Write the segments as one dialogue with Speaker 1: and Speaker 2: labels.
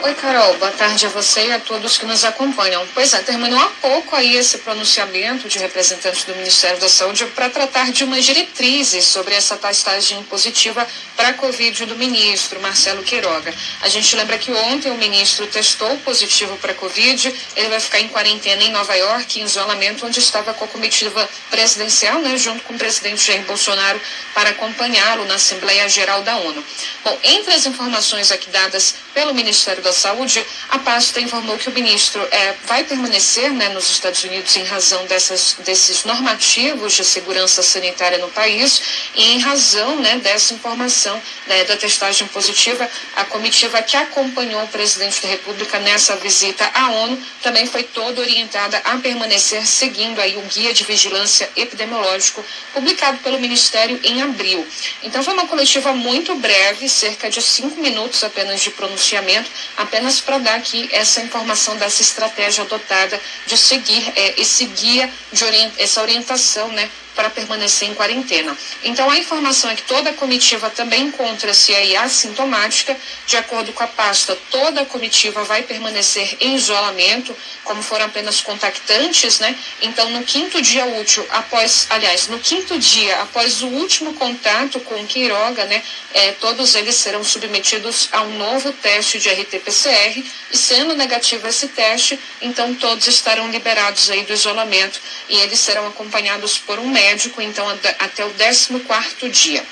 Speaker 1: Oi, Carol. Boa tarde a você e a todos que nos acompanham. Pois é, terminou há pouco aí esse pronunciamento de representantes do Ministério da Saúde para tratar de umas diretrizes sobre essa testagem positiva para a Covid do ministro Marcelo Queiroga. A gente lembra que ontem o ministro testou positivo para a Covid, ele vai ficar em quarentena em Nova York, em isolamento, onde estava com a comitiva presidencial, né, junto com o presidente Jair Bolsonaro, para acompanhá-lo na Assembleia Geral da ONU. Bom, entre as informações aqui dadas pelo Ministério da Saúde, a pasta informou que o ministro é, vai permanecer né, nos Estados Unidos em razão dessas, desses normativos de segurança sanitária no país e em razão né, dessa informação né, da testagem positiva, a comitiva que acompanhou o presidente da República nessa visita à ONU também foi toda orientada a permanecer seguindo aí o guia de vigilância epidemiológico publicado pelo Ministério em abril. Então foi uma coletiva muito breve, cerca de cinco minutos apenas de pronunciamento, apenas para dar aqui essa informação dessa estratégia adotada de seguir é, esse guia, de orient essa orientação, né, para permanecer em quarentena. Então, a informação é que toda a comitiva também encontra-se aí assintomática. De acordo com a pasta, toda a comitiva vai permanecer em isolamento, como foram apenas contactantes, né? Então, no quinto dia útil, após, aliás, no quinto dia, após o último contato com Queiroga, né? É, todos eles serão submetidos a um novo teste de RT-PCR e sendo negativo esse teste, então todos estarão liberados aí do isolamento e eles serão acompanhados por um médico médico, então, até o 14 dia.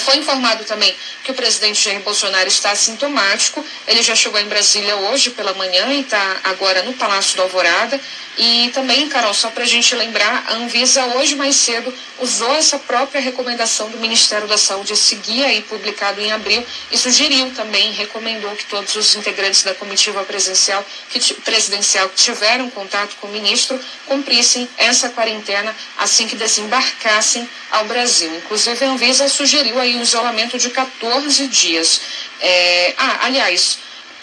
Speaker 1: Foi informado também que o presidente Jair Bolsonaro está assintomático. Ele já chegou em Brasília hoje pela manhã e está agora no Palácio da Alvorada. E também, Carol, só para a gente lembrar, a Anvisa hoje mais cedo usou essa própria recomendação do Ministério da Saúde, esse guia aí publicado em abril, e sugeriu também, recomendou que todos os integrantes da comitiva presidencial que, presidencial que tiveram contato com o ministro cumprissem essa quarentena assim que desembarcassem ao Brasil. Inclusive, a Anvisa sugeriu aí um isolamento de 14 dias. É, ah, aliás,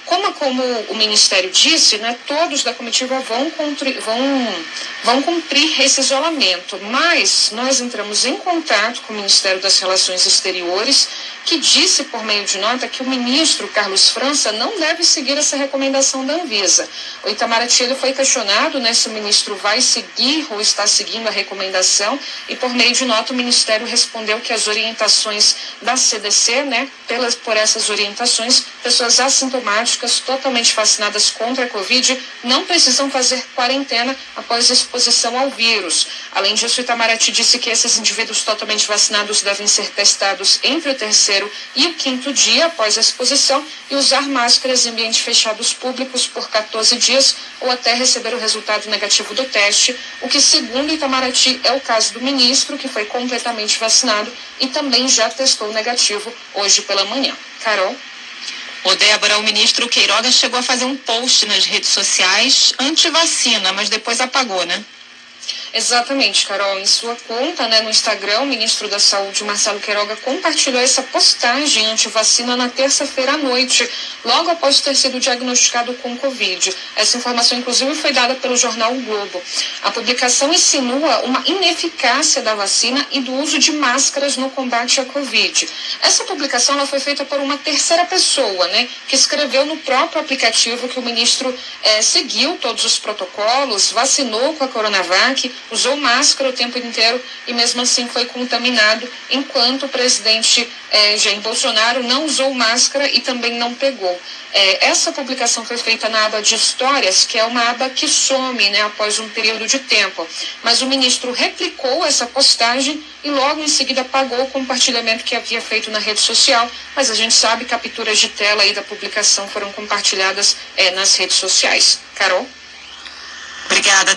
Speaker 1: como, como o Ministério disse, né, todos da comitiva vão, vão, vão cumprir esse isolamento, mas nós entramos em contato com o Ministério das Relações Exteriores, que disse por meio de nota que o ministro Carlos França não deve seguir essa recomendação da Anvisa. O Itamaraty ele foi questionado né, se o ministro vai seguir ou está seguindo a recomendação, e por meio de nota o Ministério respondeu que as orientações da CDC, né, pelas, por essas orientações, pessoas assintomáticas totalmente vacinadas contra a Covid não precisam fazer quarentena após exposição ao vírus. Além disso, Itamaraty disse que esses indivíduos totalmente vacinados devem ser testados entre o terceiro e o quinto dia após a exposição e usar máscaras em ambientes fechados públicos por 14 dias ou até receber o resultado negativo do teste, o que, segundo Itamaraty, é o caso do ministro, que foi completamente vacinado e também já testou negativo hoje pela manhã. Carol?
Speaker 2: O Débora, o ministro Queiroga chegou a fazer um post nas redes sociais anti-vacina, mas depois apagou, né?
Speaker 1: Exatamente, Carol. Em sua conta né, no Instagram, o ministro da Saúde, Marcelo Queiroga, compartilhou essa postagem anti-vacina na terça-feira à noite, logo após ter sido diagnosticado com Covid. Essa informação, inclusive, foi dada pelo jornal o Globo. A publicação insinua uma ineficácia da vacina e do uso de máscaras no combate à Covid. Essa publicação ela foi feita por uma terceira pessoa, né, que escreveu no próprio aplicativo que o ministro eh, seguiu todos os protocolos, vacinou com a Coronavac, usou máscara o tempo inteiro e mesmo assim foi contaminado, enquanto o presidente eh, Jair Bolsonaro não usou máscara e também não pegou. Eh, essa publicação foi feita na aba de histórias, que é uma aba que some né, após um período de tempo. Mas o ministro replicou essa postagem e logo em seguida apagou o compartilhamento que havia feito na rede social. Mas a gente sabe que capturas de tela aí da publicação foram compartilhadas eh, nas redes sociais. Carol?
Speaker 2: Obrigada.